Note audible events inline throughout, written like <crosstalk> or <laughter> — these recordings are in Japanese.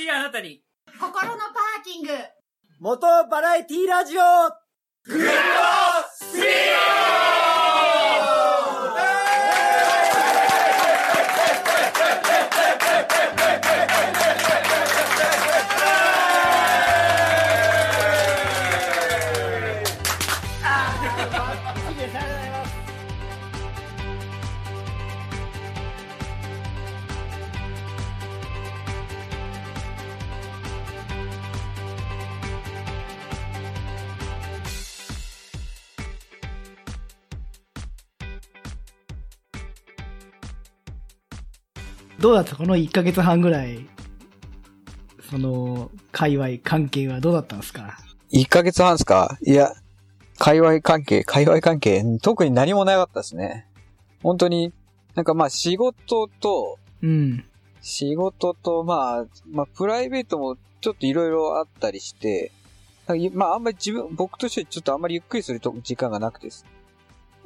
しいあなたに。心のパーキング。元バラエティラジオ。グッドスピーどうだった？この1ヶ月半ぐらい、その、界隈関係はどうだったんですか？1ヶ月半ですか？いや、界隈関係、界隈関係、特に何もなかったですね。本当に、なんかまあ仕事と、うん。仕事と、まあ、まあプライベートもちょっといろいろあったりして、まああんまり自分、僕としてちょっとあんまりゆっくりすると時間がなくて。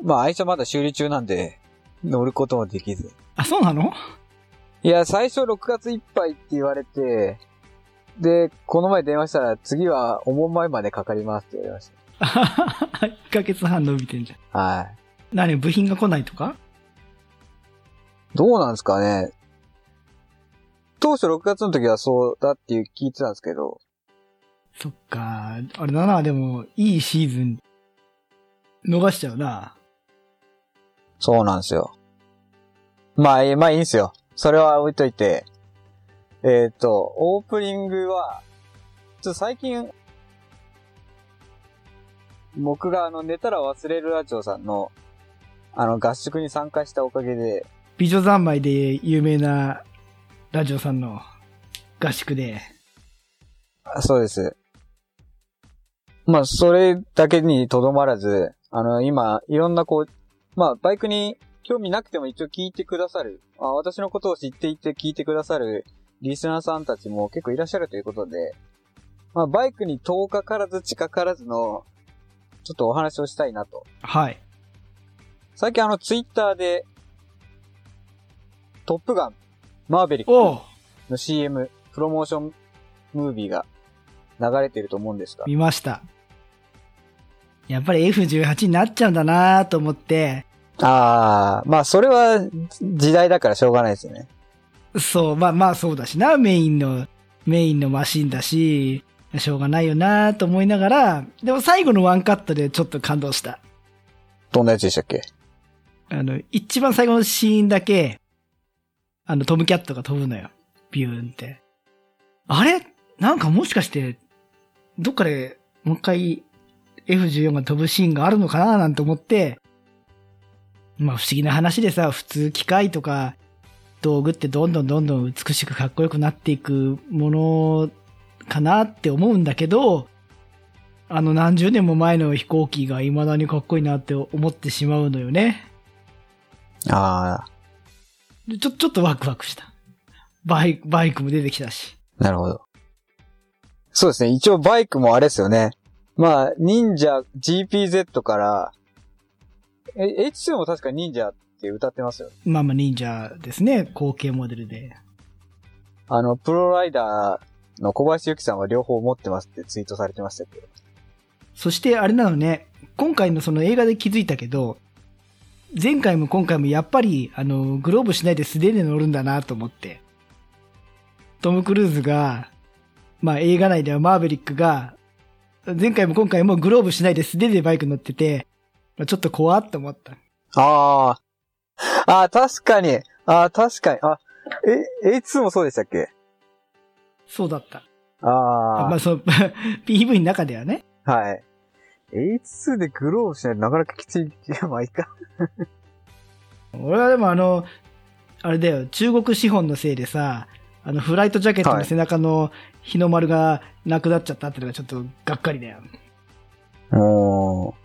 まあ愛車まだ修理中なんで、乗ることもできず。あ、そうなの？いや、最初6月いっぱいって言われて、で、この前電話したら次はお盆前までかかりますって言われまし1 <laughs> ヶ月半伸びてんじゃん。た。はい。何部品が来ないとか？どうなんですかね。当初6月の時はそうだっていう聞いてたんですけど、そっか。あれだな、でも、いいシーズン、逃しちゃうな。そうなんですよ。まあ、えまあいいんですよ。それは置いといて。えっ、と、オープニングは、ちょっと最近、僕があの、寝たら忘れるラジオさんの、あの、合宿に参加したおかげで、美女三昧で有名なラジオさんの合宿で。あそうです。まあ、それだけにとどまらず、あの、今、いろんなこう、まあ、バイクに興味なくても一応聞いてくださる、あ私のことを知っていて聞いてくださるリスナーさんたちも結構いらっしゃるということで、まあ、バイクに遠かからず近からずの、ちょっとお話をしたいなと。はい。最近あの、ツイッターで、トップガン、マーベリックの CM、プロモーションムービーが流れてると思うんですが、見ました。やっぱり F18 になっちゃうんだなと思って、ああ、まあそれは時代だからしょうがないですよね。そう、まあまあそうだしな、メインの、メインのマシンだし、しょうがないよなと思いながら、でも最後のワンカットでちょっと感動した。どんなやつでしたっけ？あの、一番最後のシーンだけ、あの、トムキャットが飛ぶのよ。ビューンって。あれ？なんかもしかして、どっかでもう一回 F14 が飛ぶシーンがあるのかな？なんて思って、まあ不思議な話でさ、普通機械とか道具ってどんどんどんどん美しくかっこよくなっていくものかなって思うんだけど、あの何十年も前の飛行機が未だにかっこいいなって思ってしまうのよね。あでちょ、ちょっとワクワクした。バイク、バイクも出てきたし。あ、なるほど。そうですね。一応バイクもあれですよね。まあ、忍者 GPZ から、え、H2 も確か忍者って歌ってますよ。まあまあ忍者ですね。後継モデルで。あの、プロライダーの小林由紀さんは両方持ってますってツイートされてましたけど。そしてあれなのね、今回のその映画で気づいたけど、前回も今回もやっぱり、あの、グローブしないで素手で乗るんだなと思って。トム・クルーズが、まあ映画内ではマーベリックが、前回も今回もグローブしないで素手でバイク乗ってて、まあちょっと怖って思った。ああ。ああ、確かに。ああ、確かに。あ、え、H2 もそうでしたっけ？そうだった。ああ。まあその、<laughs> PV の中ではね。はい。H2 でグローブしないとなかなかきつい。まあいいか。俺はでもあの、あれだよ、中国資本のせいでさ、あの、フライトジャケットの背中の日の丸がなくなっちゃったっていうのがちょっとがっかりだよ。おー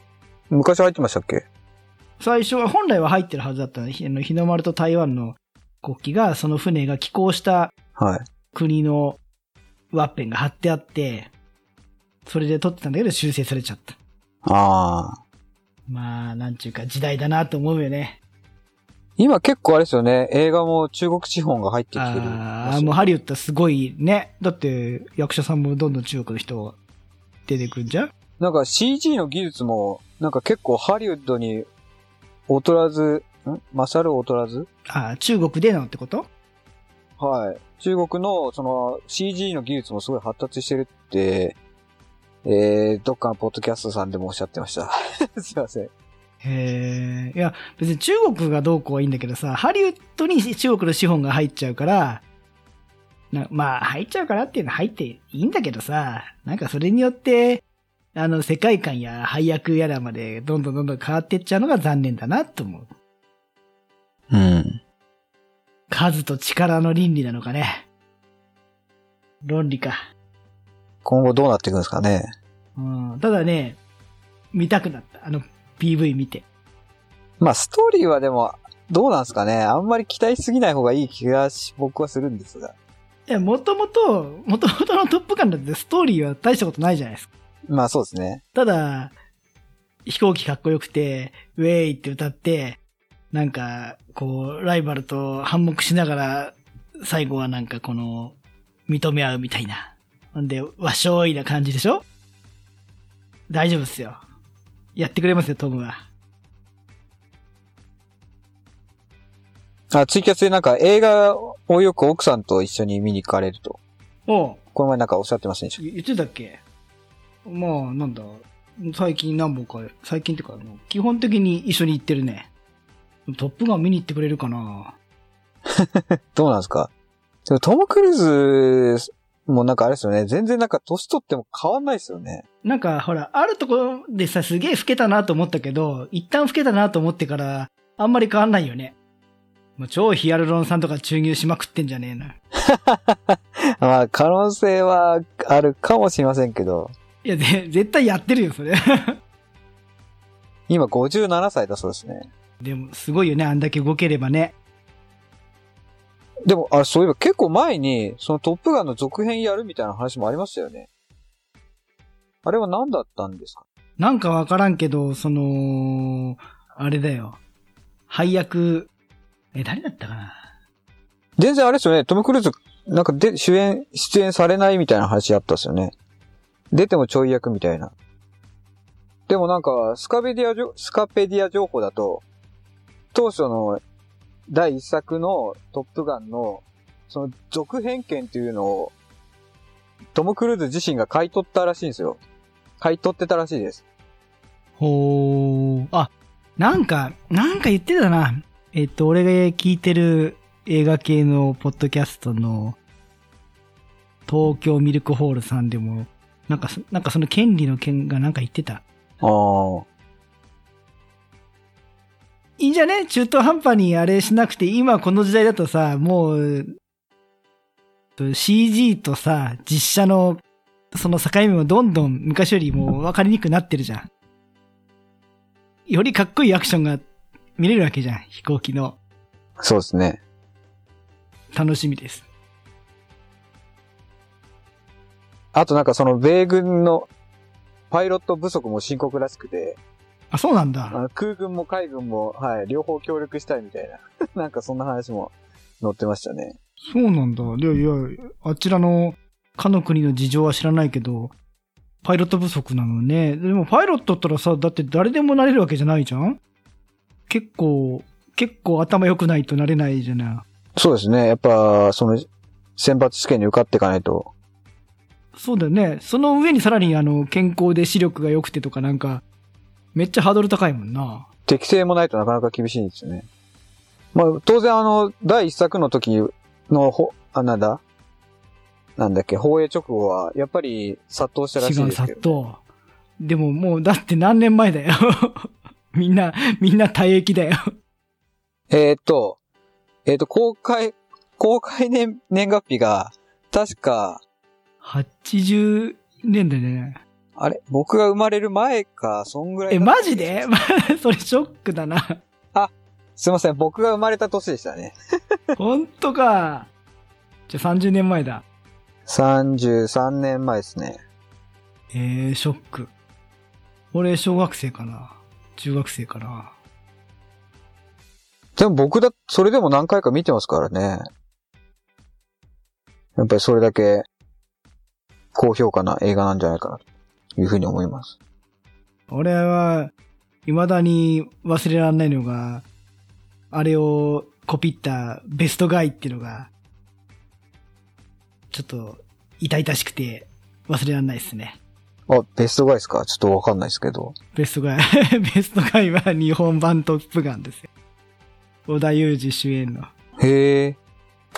昔入ってましたっけ？最初は本来は入ってるはずだったの。日の丸と台湾の国旗が、その船が寄港したはい。国のワッペンが貼ってあって、それで撮ってたんだけど修正されちゃった。ああ。まあ、なんちゅうか時代だなと思うよね。今結構あれですよね、映画も中国資本が入ってきてる。ああ、もうハリウッドはすごいね。だって役者さんもどんどん中国の人出てくるんじゃんなんか CG の技術も、なんか結構ハリウッドに劣らず、ん？勝る劣らず？ああ、中国でのってこと？はい。中国のその CG の技術もすごい発達してるって、えー、どっかのポッドキャストさんでもおっしゃってました。<laughs> すいません。へえ。いや、別に中国がどうこうはいいんだけどさ、ハリウッドに中国の資本が入っちゃうから、なまあ、入っちゃうからっていうのは入っていいんだけどさ、なんかそれによって、あの、世界観や配役やらまでどんどんどんどん変わっていっちゃうのが残念だなと思う。うん。数と力の倫理なのかね。論理か。今後どうなっていくんですかね。うん。ただね、見たくなった。あの、PV 見て。まあ、ストーリーはでも、どうなんですかね。あんまり期待しすぎない方がいい気がし、僕はするんですが。いや、もともと、もともとのトップガンだってストーリーは大したことないじゃないですか。まあそうですね。ただ、飛行機かっこよくて、ウェイって歌って、なんか、こう、ライバルと反目しながら、最後はなんかこの、認め合うみたいな。んで、わしょいな感じでしょ？大丈夫っすよ。やってくれますよ、トムは。あ、ツイキャスでなんか映画をよく奥さんと一緒に見に行かれると。おうこの前なんかおっしゃってませんでし言ってたっけ？まあ、なんだ。最近何本か、最近ってか、基本的に一緒に行ってるね。トップガン見に行ってくれるかなた <laughs> どうなんですか？でもトム・クルーズもなんかあれですよね。全然なんか年取っても変わんないですよね。なんか、ほら、あるところでさ、すげえ老けたなと思ったけど、一旦老けたなと思ってから、あんまり変わんないよね。もう超ヒアルロン酸とか注入しまくってんじゃねえな。<laughs> まあ可能性はあるかもしれませんけど、いや、で、<laughs> 絶対やってるよ、それ。今57歳だそうですね。でも、すごいよね、あんだけ動ければね。でも、あ、そういえば結構前に、そのトップガンの続編やるみたいな話もありましたよね。あれは何だったんですか？なんかわからんけど、その、あれだよ。配役、え、誰だったかな？全然あれですよね。トム・クルーズ、なんかで、主演、出演されないみたいな話あったっすよね。出てもちょい役みたいな。でもなんか、スカペディア情、スカペディア情報だと、当初の第一作のトップガンの、その続編権っていうのを、トム・クルーズ自身が買い取ったらしいんですよ。買い取ってたらしいです。ほー。あ、なんか、なんか言ってたな。えっと、俺が聞いてる映画系のポッドキャストの、東京ミルクホールさんでも、なんかそ、なんかその権利の件がなんか言ってた。ああ。いいんじゃね？中途半端にあれしなくて、今この時代だとさ、もう、CG とさ、実写の、その境目もどんどん昔よりも分かりにくくなってるじゃん。よりかっこいいアクションが見れるわけじゃん。飛行機の。そうですね。楽しみです。あとなんかその米軍のパイロット不足も深刻らしくて、あ、そうなんだ。空軍も海軍も、はい、両方協力したいみたいな。<laughs> なんかそんな話も載ってましたね。そうなんだ。いやいや、あちらの、かの国の事情は知らないけど、パイロット不足なのね。でもパイロットったらさ、だって誰でもなれるわけじゃないじゃん？結構、結構頭良くないとなれないじゃない。そうですね。やっぱ、その、選抜試験に受かっていかないと。そうだよね。その上にさらにあの、健康で視力が良くてとかなんか、めっちゃハードル高いもんな。適性もないとなかなか厳しいんですよね。まあ、当然あの、第一作の時の、ほ、あ、なんだ？なんだっけ、放映直後は、やっぱり殺到したらしい違う、ですけ殺ど。到。でももう、だって何年前だよ。<laughs> みんな、みんな退役だよ。えーっと、えーっと、公開、公開年、年月日が、確か、80年代ね。あれ？僕が生まれる前か、そんぐらいえ、だ。マジで？<laughs> それショックだな。すいません、僕が生まれた年でしたね。ほんとか。じゃあ30年前だ。33年前ですね。えー、ショック。俺、小学生かな。中学生かな。でも僕だ、それでも何回か見てますからね。やっぱりそれだけ高評価な映画なんじゃないかなというふうに思います。俺は、未だに忘れられないのが、あれをコピったベストガイっていうのが、ちょっと痛々しくて忘れられないですね。あ、ベストガイですか？ちょっとわかんないですけど。ベストガイ、<laughs> ベストガイは日本版トップガンですよ。小田裕二主演の。へえ。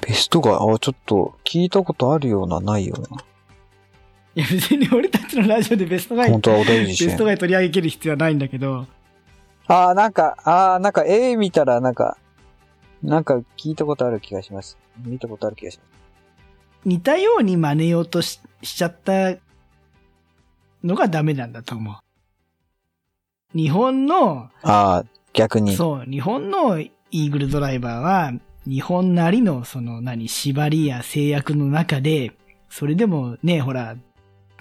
ベストガイ、あ、ちょっと聞いたことあるような、ないような。いや別に俺たちのラジオでベストガイ、ベ本当は小田裕二主演。ストガイ取り上げる必要はないんだけど、あー、なんか、あー、なんか絵見たらなんか、なんか聞いたことある気がします。見たことある気がします。似たように真似ようとししちゃったのがダメなんだと思う。日本の、あー、逆に。そう、日本のイーグルドライバーは、日本なりのその何、縛りや制約の中で、それでもね、ほら、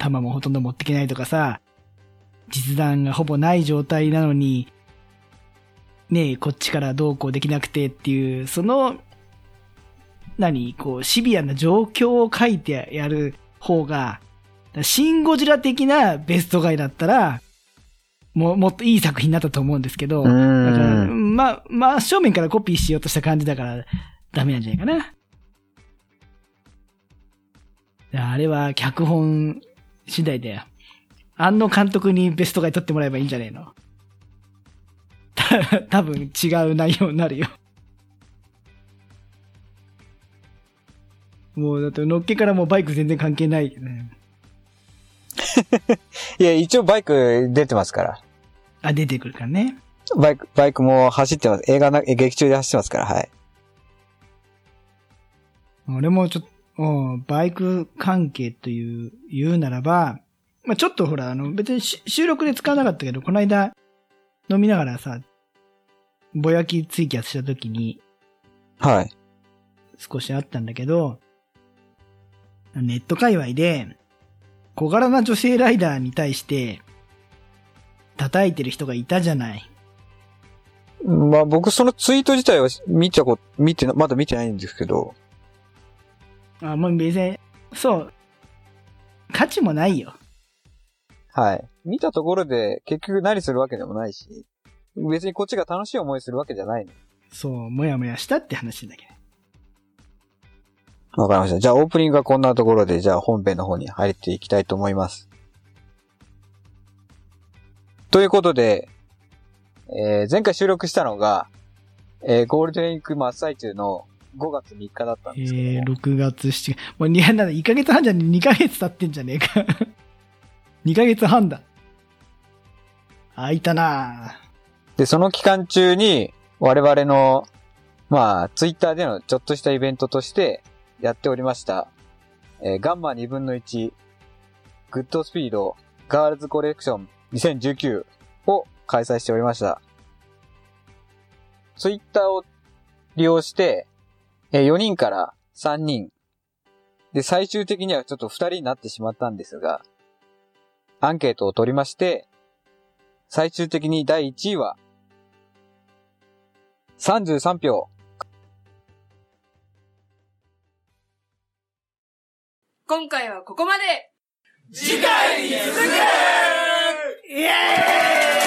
弾もほとんど持ってけないとかさ、実弾がほぼない状態なのに、ねこっちからどうこうできなくてっていう、その、何、こう、シビアな状況を書いてやる方が、シン・ゴジラ的なベストガイだったら、もう、もっといい作品になったと思うんですけど、だから、ま、真正面からコピーしようとした感じだから、ダメなんじゃないかな。あれは脚本次第だよ。あの監督にベストガイ取ってもらえばいいんじゃねえの？た <laughs> 多分違う内容になるよ。もうだってのっけからもうバイク全然関係ないよね。<laughs> いや、一応バイク出てますから。あ、出てくるからね。バイク、バイクも走ってます。映画な、劇中で走ってますから、はい。俺もちょっと、うんバイク関係という、言うならば、まあ、ちょっとほら、あの、別にし収録で使わなかったけど、この間、飲みながらさ、ぼやきツイキャスした時にはい。少しあったんだけど、ネット界隈で、小柄な女性ライダーに対して、叩いてる人がいたじゃない。まあ僕そのツイート自体は見たこと、見てな、まだ見てないんですけど。あ、もう別に、そう、価値もないよ。はい。見たところで結局何するわけでもないし、別にこっちが楽しい思いするわけじゃないの。そう、もやもやしたって話だけど。わかりました。じゃあオープニングはこんなところで、じゃあ本編の方に入っていきたいと思います。ということで、えー前回収録したのが、えーゴールデンウィーク真っ最中の5月3日だったんえですけども、ー、6月7月。もう2、なんだ、1ヶ月半じゃね2ヶ月経ってんじゃねえか。<laughs> 2ヶ月半だ。空いたなぁ。で、その期間中に、我々の、まあ、ツイッターでのちょっとしたイベントとしてやっておりました、えーガンマ2分の1、グッドスピード、ガールズコレクション2019を開催しておりました。ツイッターを利用して、え4人から3人、で、最終的にはちょっと2人になってしまったんですが、アンケートを取りまして、最終的に第1位は、33票。今回はここまで。次回に続くイエーイ